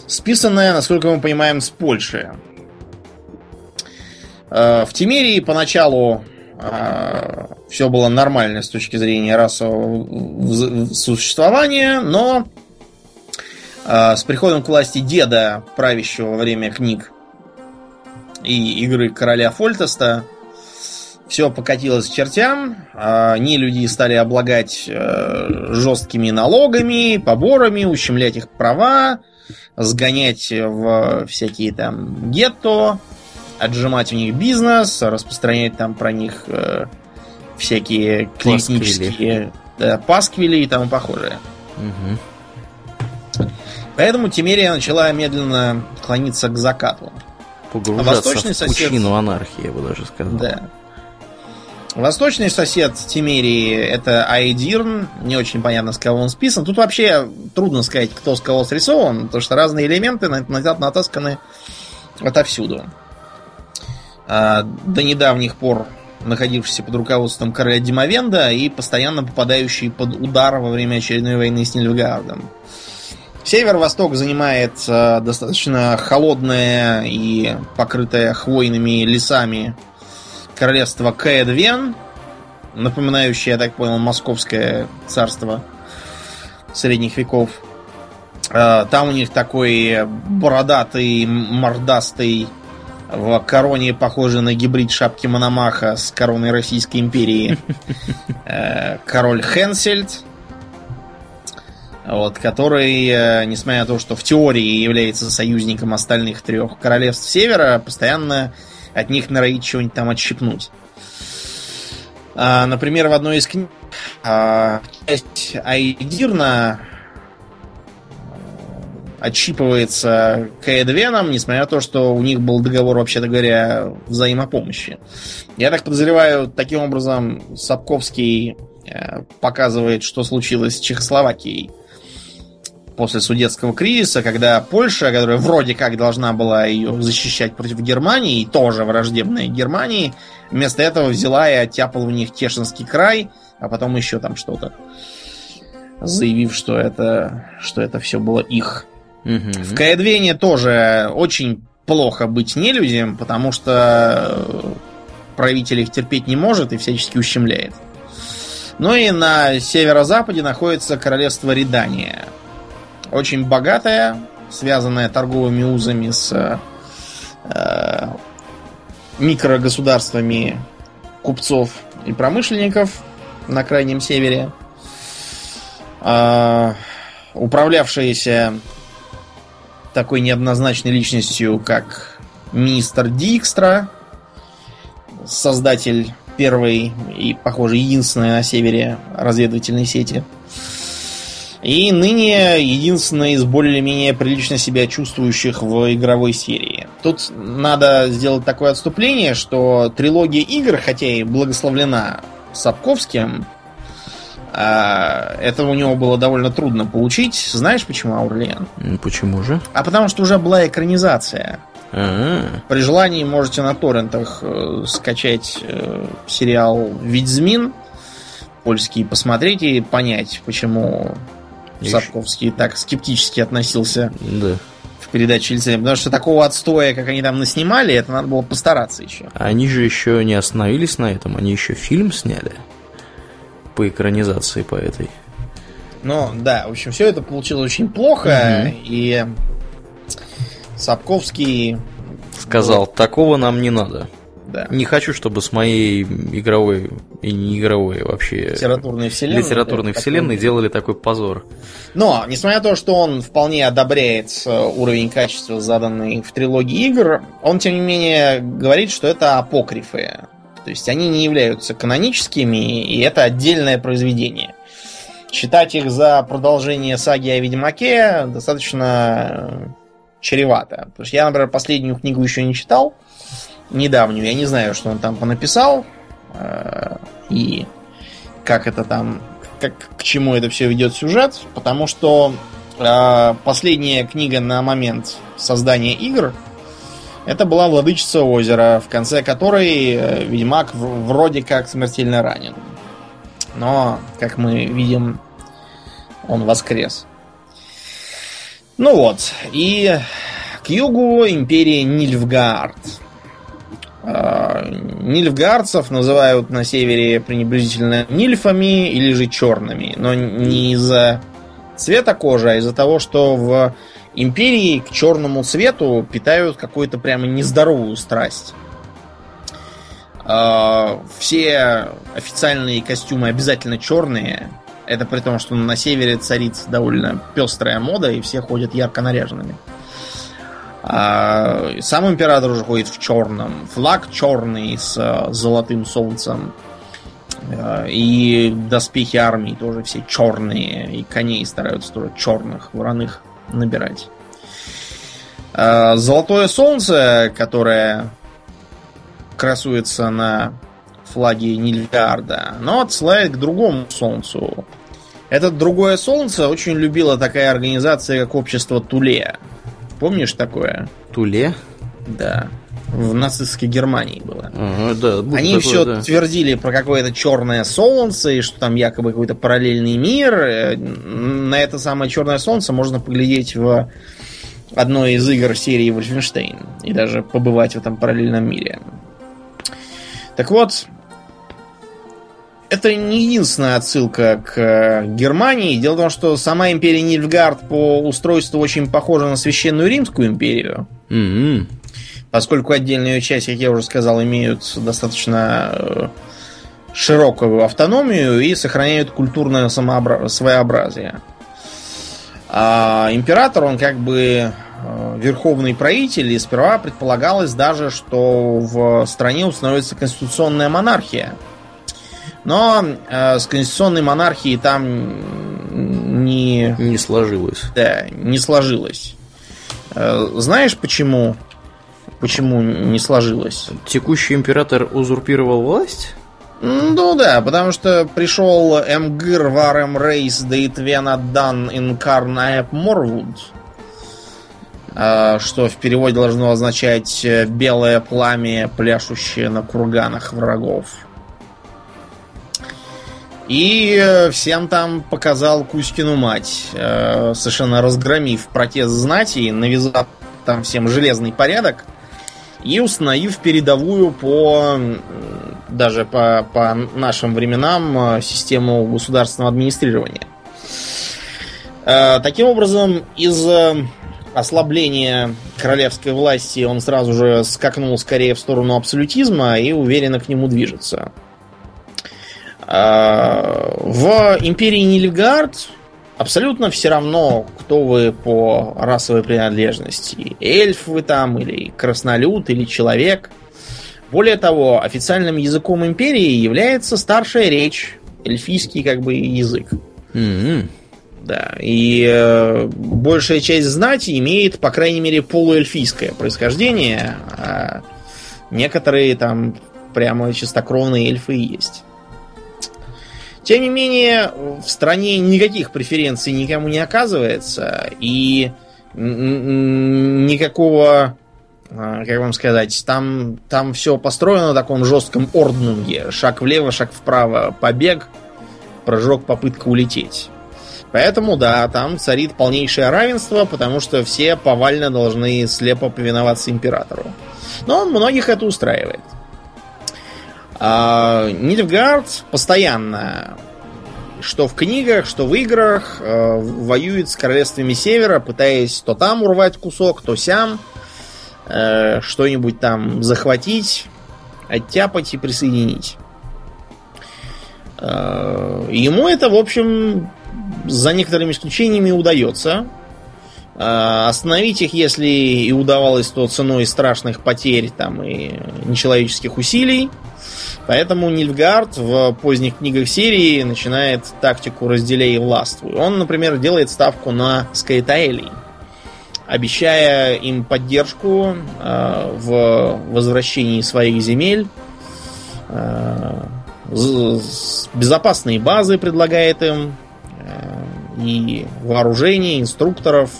списанная, насколько мы понимаем, с Польши. Э, в Тимерии поначалу э, все было нормально с точки зрения расового существования, но э, с приходом к власти деда, правящего во время книг и игры короля Фольтеста, все покатилось к чертям, не люди стали облагать жесткими налогами, поборами, ущемлять их права, сгонять в всякие там гетто, отжимать у них бизнес, распространять там про них э, всякие клинические да, пасквили и тому похожее. Угу. Поэтому Тимерия начала медленно клониться к закату. Погружаться а восточный в сосед... анархии, я бы даже сказал. Да. Восточный сосед Тимерии это Айдирн. Не очень понятно, с кого он списан. Тут вообще трудно сказать, кто с кого срисован, потому что разные элементы натасканы отовсюду. А, до недавних пор находившийся под руководством короля Димовенда и постоянно попадающий под удар во время очередной войны с Нильфгаардом. Северо-восток занимает э, достаточно холодное и покрытое хвойными лесами королевство Каэдвен, напоминающее, я так понял, московское царство средних веков. А, там у них такой бородатый, мордастый, в короне похожий на гибрид шапки Мономаха с короной Российской империи э, король Хенсельд, вот, который, э, несмотря на то, что в теории является союзником остальных трех королевств Севера, постоянно от них норовить чего-нибудь там отщипнуть. А, например, в одной из книг а, часть Айдирна отщипывается Каэдвеном, несмотря на то, что у них был договор, вообще-то говоря, взаимопомощи. Я так подозреваю, таким образом Сапковский э, показывает, что случилось с Чехословакией после судетского кризиса, когда Польша, которая вроде как должна была ее защищать против Германии, и тоже враждебная Германии, вместо этого взяла и оттяпала у них Тешинский край, а потом еще там что-то, заявив, что это, что это все было их. Угу. В Каэдвене тоже очень плохо быть нелюдям, потому что правитель их терпеть не может и всячески ущемляет. Ну и на северо-западе находится королевство Редания – очень богатая, связанная торговыми узами с э, микрогосударствами купцов и промышленников на крайнем севере, э, управлявшаяся такой неоднозначной личностью, как мистер Дикстра, создатель первой и, похоже, единственной на севере разведывательной сети – и ныне единственная из более-менее прилично себя чувствующих в игровой серии. Тут надо сделать такое отступление, что трилогия игр, хотя и благословлена Сапковским, а, это у него было довольно трудно получить. Знаешь почему, Аурлиен? Почему же? А потому что уже была экранизация. А-а-а. При желании можете на торрентах э, скачать э, сериал «Ведьзмин» польский, посмотреть и понять, почему Сапковский так скептически относился да. в передаче лицензии. Потому что такого отстоя, как они там наснимали, это надо было постараться еще. Они же еще не остановились на этом, они еще фильм сняли по экранизации по этой. Ну, да, в общем, все это получилось очень плохо, угу. и Сапковский... Сказал, такого нам не надо. Да. Не хочу, чтобы с моей игровой и не игровой вообще литературной вселенной, литературной да, вселенной такой... делали такой позор. Но, несмотря на то, что он вполне одобряет э, уровень качества, заданный в трилогии игр, он, тем не менее, говорит, что это апокрифы. То есть они не являются каноническими, и это отдельное произведение. Считать их за продолжение саги о Ведьмаке достаточно чревато. Потому что я, например, последнюю книгу еще не читал, недавнюю. Я не знаю, что он там понаписал. Э, и как это там, как, к чему это все ведет сюжет. Потому что э, последняя книга на момент создания игр это была Владычица озера, в конце которой э, Ведьмак вроде как смертельно ранен. Но, как мы видим, он воскрес. Ну вот, и к югу империи Нильфгаард. А, нильфгардцев называют на севере пренебрежительно нильфами или же черными. Но не из-за цвета кожи, а из-за того, что в империи к черному цвету питают какую-то прямо нездоровую страсть. А, все официальные костюмы обязательно черные. Это при том, что на севере царит довольно пестрая мода, и все ходят ярко наряженными. А сам император уже ходит в черном. Флаг черный с э, золотым солнцем. Э, и доспехи армии тоже все черные. И коней стараются тоже черных, вороных набирать. А золотое солнце, которое красуется на флаге Нильгарда, но отсылает к другому солнцу. Это другое солнце очень любила такая организация, как общество Туле. Помнишь такое? Туле? Да. В нацистской Германии было. Ага, да, Они такое, все да. твердили про какое-то черное солнце, и что там якобы какой-то параллельный мир. Э, на это самое черное солнце можно поглядеть в одной из игр серии Wolfenstein и даже побывать в этом параллельном мире. Так вот, это не единственная отсылка к э, Германии. Дело в том, что сама империя Нильфгард по устройству очень похожа на Священную Римскую империю. Mm-hmm. Поскольку отдельные части, как я уже сказал, имеют достаточно э, широкую автономию и сохраняют культурное самообра... своеобразие. А император, он как бы э, верховный правитель, и сперва предполагалось даже, что в стране установится конституционная монархия – но э, с конституционной монархией там не... Не сложилось. Да, не сложилось. Э, знаешь, почему? Почему не сложилось? Текущий император узурпировал власть? Ну да, потому что пришел Эмгир Варем Рейс Дейтвена Дан Инкарнаэп Морвуд, э, что в переводе должно означать белое пламя, пляшущее на курганах врагов. И э, всем там показал Кузькину мать, э, совершенно разгромив протест знати, навязав там всем железный порядок и установив передовую по даже по, по нашим временам э, систему государственного администрирования. Таким образом, из ослабления королевской власти он сразу же скакнул скорее в сторону абсолютизма и уверенно к нему движется. А, в империи Нильфгард абсолютно все равно, кто вы по расовой принадлежности. Эльф вы там, или краснолюд, или человек. Более того, официальным языком империи является старшая речь, эльфийский как бы язык. Mm-hmm. Да, и э, большая часть знати имеет, по крайней мере, полуэльфийское происхождение, а некоторые там прямо чистокровные эльфы есть. Тем не менее, в стране никаких преференций никому не оказывается, и никакого, а, как вам сказать, там, там все построено на таком жестком орднунге. Шаг влево, шаг вправо, побег, прыжок, попытка улететь. Поэтому, да, там царит полнейшее равенство, потому что все повально должны слепо повиноваться императору. Но многих это устраивает. А, Нильфгард постоянно, что в книгах, что в играх, э, воюет с королевствами Севера, пытаясь то там урвать кусок, то сям, э, что-нибудь там захватить. оттяпать и присоединить. Э, ему это, в общем, за некоторыми исключениями удается. Остановить их, если и удавалось, то ценой страшных потерь там, и нечеловеческих усилий. Поэтому Нильфгард в поздних книгах серии начинает тактику разделяй и властвуй. Он, например, делает ставку на Скайтаэлей, обещая им поддержку э, в возвращении своих земель, э, безопасные базы предлагает им, э, и вооружение, инструкторов,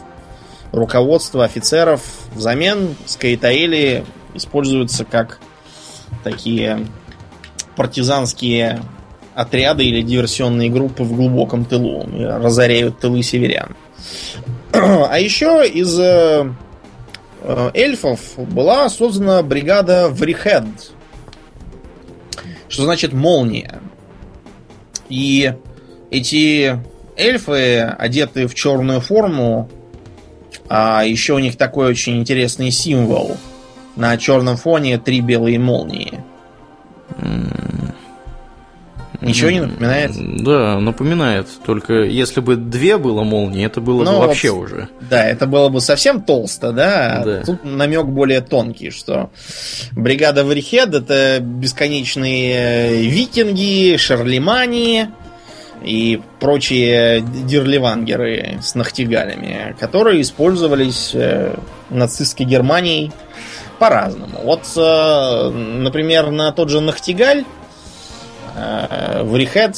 руководство офицеров. Взамен Скайтаэли используются как такие партизанские отряды или диверсионные группы в глубоком тылу. Разоряют тылы северян. А еще из э, э, эльфов была создана бригада Врихед. Что значит молния. И эти эльфы, одеты в черную форму, а еще у них такой очень интересный символ. На черном фоне три белые молнии. Ничего не напоминает? Да, напоминает. Только если бы две было молнии, это было ну, бы вообще вот, уже. Да, это было бы совсем толсто, да? да. Тут намек более тонкий, что бригада Врихед это бесконечные викинги, шарлемани и прочие дирливангеры с нахтигалями, которые использовались э, нацистской Германией по-разному. Вот, э, например, на тот же Нахтигаль э, в Рихед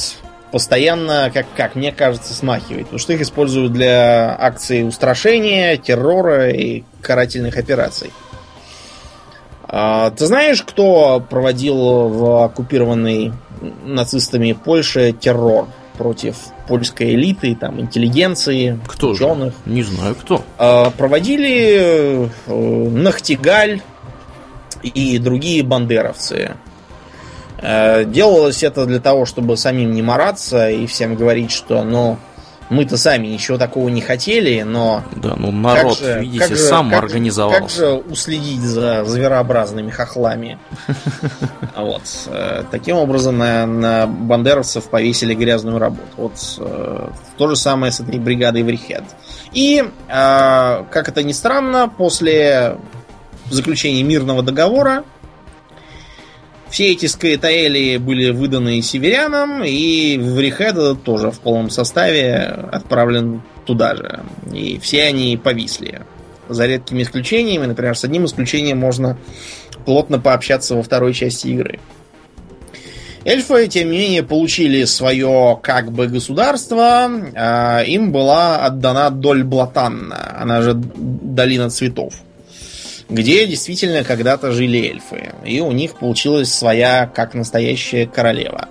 постоянно, как, как мне кажется, смахивает. Потому что их используют для акций устрашения, террора и карательных операций. А, ты знаешь, кто проводил в оккупированной нацистами Польше террор против польской элиты, там, интеллигенции, кто ученых? Же? Не знаю, кто. А, проводили э, Нахтигаль и другие бандеровцы. Э, делалось это для того, чтобы самим не мараться и всем говорить, что, ну, мы-то сами ничего такого не хотели, но... Да, ну народ, как же, видите, как же, сам как организовался. Как же уследить за зверообразными хохлами? Вот. Э, таким образом на, на бандеровцев повесили грязную работу. Вот э, то же самое с этой бригадой Врихед. И, как это ни странно, после заключения мирного договора все эти скайтаэли были выданы северянам, и Врихед тоже в полном составе отправлен туда же. И все они повисли. За редкими исключениями, например, с одним исключением можно плотно пообщаться во второй части игры. Эльфы, тем не менее, получили свое как бы государство. А им была отдана Доль Блатанна, она же Долина Цветов где действительно когда-то жили эльфы. И у них получилась своя, как настоящая королева.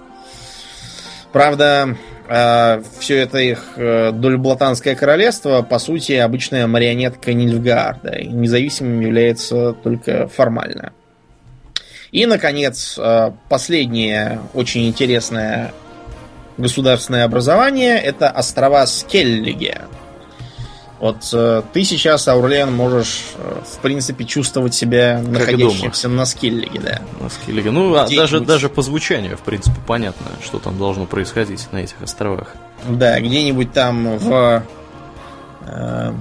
Правда, э, все это их э, Дольблатанское королевство, по сути, обычная марионетка Нильфгаарда. И независимым является только формально. И, наконец, э, последнее очень интересное государственное образование это острова Скеллиге. Вот э, ты сейчас, Аурлен, можешь, э, в принципе, чувствовать себя как находящимся на скиллиге, да. На скиллиге. Ну, а даже, даже по звучанию, в принципе, понятно, что там должно происходить на этих островах. Да, где-нибудь там в, э,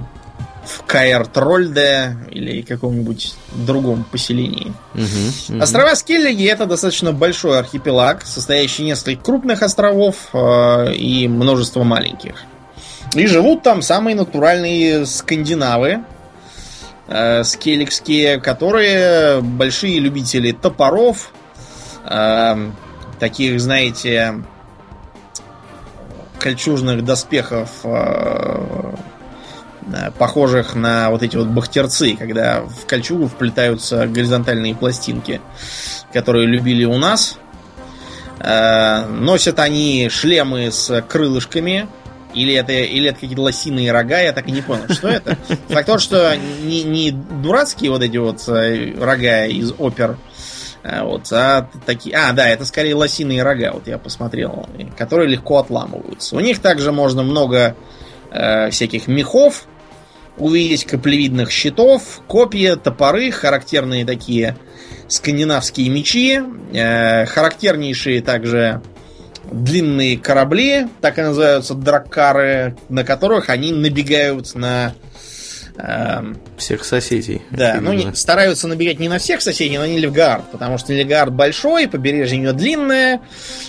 в Каэр-Трольде или каком-нибудь другом поселении. Угу, угу. Острова Скеллиги это достаточно большой архипелаг, состоящий из нескольких крупных островов э, и множество маленьких. И живут там самые натуральные скандинавы, э, скелликские, которые большие любители топоров, э, таких, знаете, кольчужных доспехов, э, э, похожих на вот эти вот бахтерцы, когда в кольчугу вплетаются горизонтальные пластинки, которые любили у нас. Э, носят они шлемы с крылышками, или это, или это какие-то лосиные рога, я так и не понял, что это. Факт тот, что не, не дурацкие вот эти вот э, рога из опер, а вот, а такие... А, да, это скорее лосиные рога, вот я посмотрел, которые легко отламываются. У них также можно много э, всяких мехов увидеть, каплевидных щитов, копья, топоры, характерные такие скандинавские мечи, э, характернейшие также длинные корабли, так и называются драккары, на которых они набегают на Эм, всех соседей. Да, ну не, стараются набегать не на всех соседей, но на Нильфгаард, потому что Нильфгаард большой, побережье у него длинное,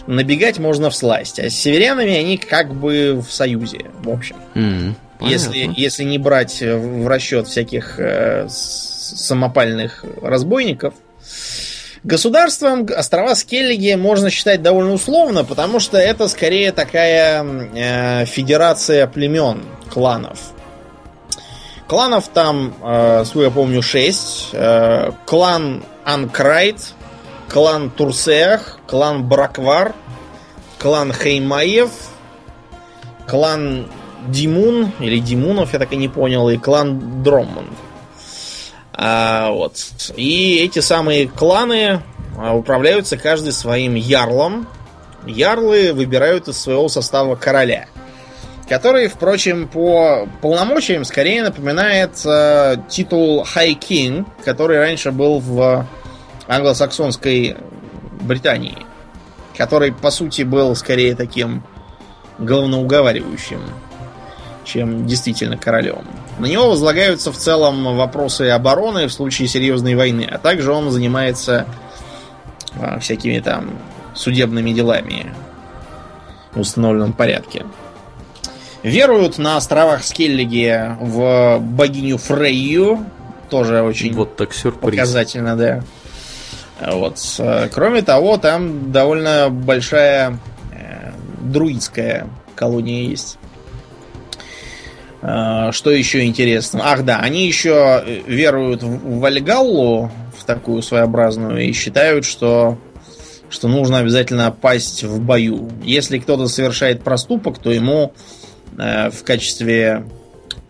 набегать можно в сласть. А с северянами они как бы в союзе, в общем. Mm, если, если не брать в расчет всяких э, самопальных разбойников, Государством острова Скеллиги можно считать довольно условно, потому что это скорее такая э, федерация племен, кланов. Кланов там, э, я помню, 6. Э, клан Анкрайт, клан Турсеах, клан Браквар, клан Хеймаев, клан Димун, или Димунов, я так и не понял, и клан Дроммонд. А, вот. И эти самые кланы а, управляются каждый своим ярлом. Ярлы выбирают из своего состава короля – который, впрочем, по полномочиям скорее напоминает э, титул High King, который раньше был в англосаксонской Британии, который, по сути, был скорее таким главноуговаривающим, чем действительно королем. На него возлагаются в целом вопросы обороны в случае серьезной войны, а также он занимается э, всякими там судебными делами в установленном порядке. Веруют на островах Скеллиги в богиню Фрейю. Тоже очень вот так сюрприз. показательно, да. Вот. Кроме того, там довольно большая э, друидская колония есть. Э, что еще интересно? Ах да, они еще веруют в Вальгаллу, в такую своеобразную, и считают, что, что нужно обязательно пасть в бою. Если кто-то совершает проступок, то ему Э, в качестве,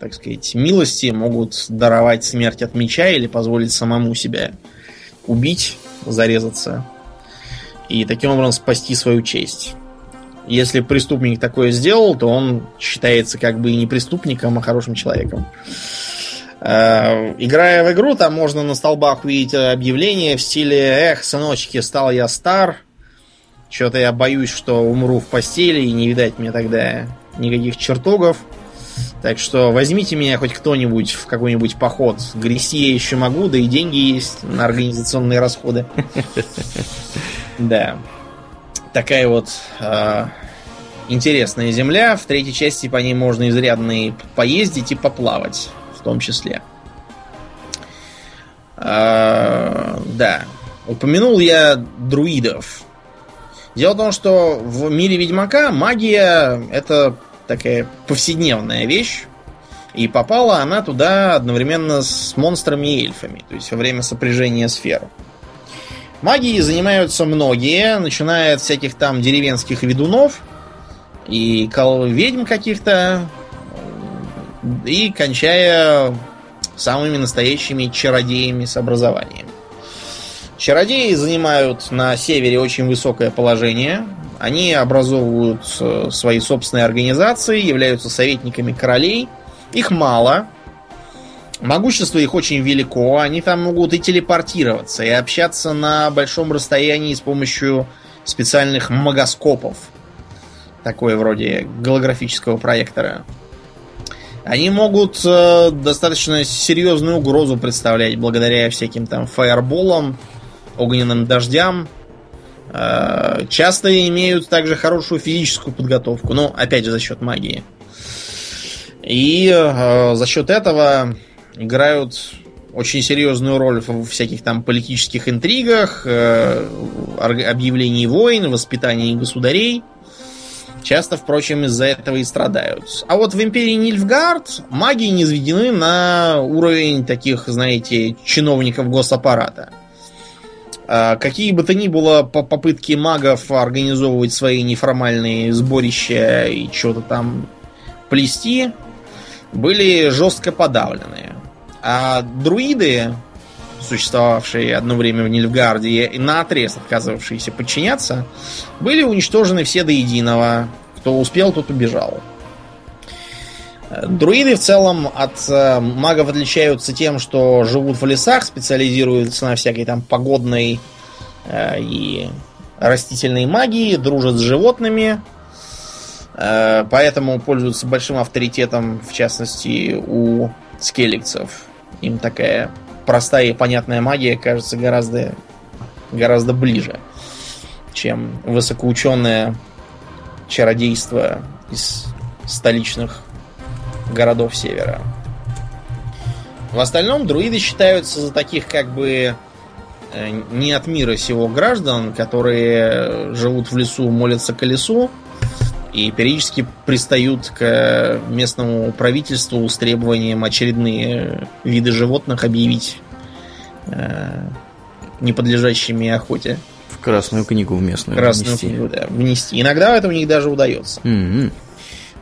так сказать, милости могут даровать смерть от меча или позволить самому себя убить, зарезаться и таким образом спасти свою честь. Если преступник такое сделал, то он считается как бы не преступником, а хорошим человеком. Э, играя в игру, там можно на столбах увидеть объявление в стиле «Эх, сыночки, стал я стар, что-то я боюсь, что умру в постели, и не видать мне тогда никаких чертогов. Так что возьмите меня хоть кто-нибудь в какой-нибудь поход. Грести я еще могу, да и деньги есть на организационные расходы. Да. Такая вот а, интересная земля. В третьей части по ней можно изрядно и поездить и поплавать, в том числе. А, да. Упомянул я друидов. Дело в том, что в мире Ведьмака магия это такая повседневная вещь. И попала она туда одновременно с монстрами и эльфами, то есть во время сопряжения сфер. Магией занимаются многие, начиная от всяких там деревенских ведунов и ведьм каких-то, и кончая самыми настоящими чародеями с образованием. Чародеи занимают на севере очень высокое положение. Они образовывают э, свои собственные организации, являются советниками королей. Их мало. Могущество их очень велико. Они там могут и телепортироваться, и общаться на большом расстоянии с помощью специальных магоскопов. Такое вроде голографического проектора. Они могут э, достаточно серьезную угрозу представлять благодаря всяким там фаерболам, огненным дождям. Э, часто имеют также хорошую физическую подготовку, но опять же за счет магии. И э, за счет этого играют очень серьезную роль в всяких там политических интригах, э, объявлении войн, воспитании государей. Часто, впрочем, из-за этого и страдают. А вот в империи Нильфгард маги не изведены на уровень таких, знаете, чиновников госаппарата. А, какие бы то ни было попытки магов организовывать свои неформальные сборища и что-то там плести, были жестко подавлены. А друиды, существовавшие одно время в Нильфгарде и на отрез отказывавшиеся подчиняться, были уничтожены все до единого. Кто успел, тот убежал. Друиды в целом от э, магов отличаются тем, что живут в лесах, специализируются на всякой там погодной э, и растительной магии, дружат с животными, э, поэтому пользуются большим авторитетом, в частности, у скелликцев. Им такая простая и понятная магия кажется гораздо, гораздо ближе, чем высокоученое чародейство из столичных городов севера. В остальном друиды считаются за таких как бы э, не от мира сего граждан, которые живут в лесу, молятся колесу и периодически пристают к местному правительству с требованием очередные виды животных объявить э, неподлежащими охоте. В Красную книгу в местную Красную внести. книгу, да, внести. Иногда это у них даже удается. Mm-hmm.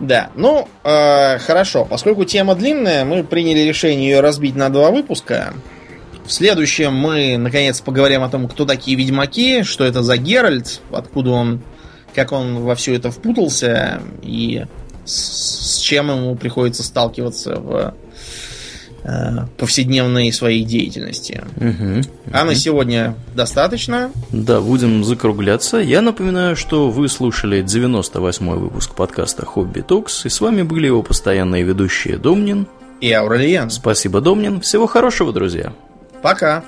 Да, ну, э, хорошо. Поскольку тема длинная, мы приняли решение ее разбить на два выпуска. В следующем мы, наконец, поговорим о том, кто такие ведьмаки, что это за Геральт, откуда он, как он во все это впутался и с, с чем ему приходится сталкиваться в Э, повседневной своей деятельности. Угу, а на сегодня достаточно. Да, будем закругляться. Я напоминаю, что вы слушали 98-й выпуск подкаста «Хобби Токс», и с вами были его постоянные ведущие Домнин и Аурелиен. Спасибо, Домнин. Всего хорошего, друзья. Пока.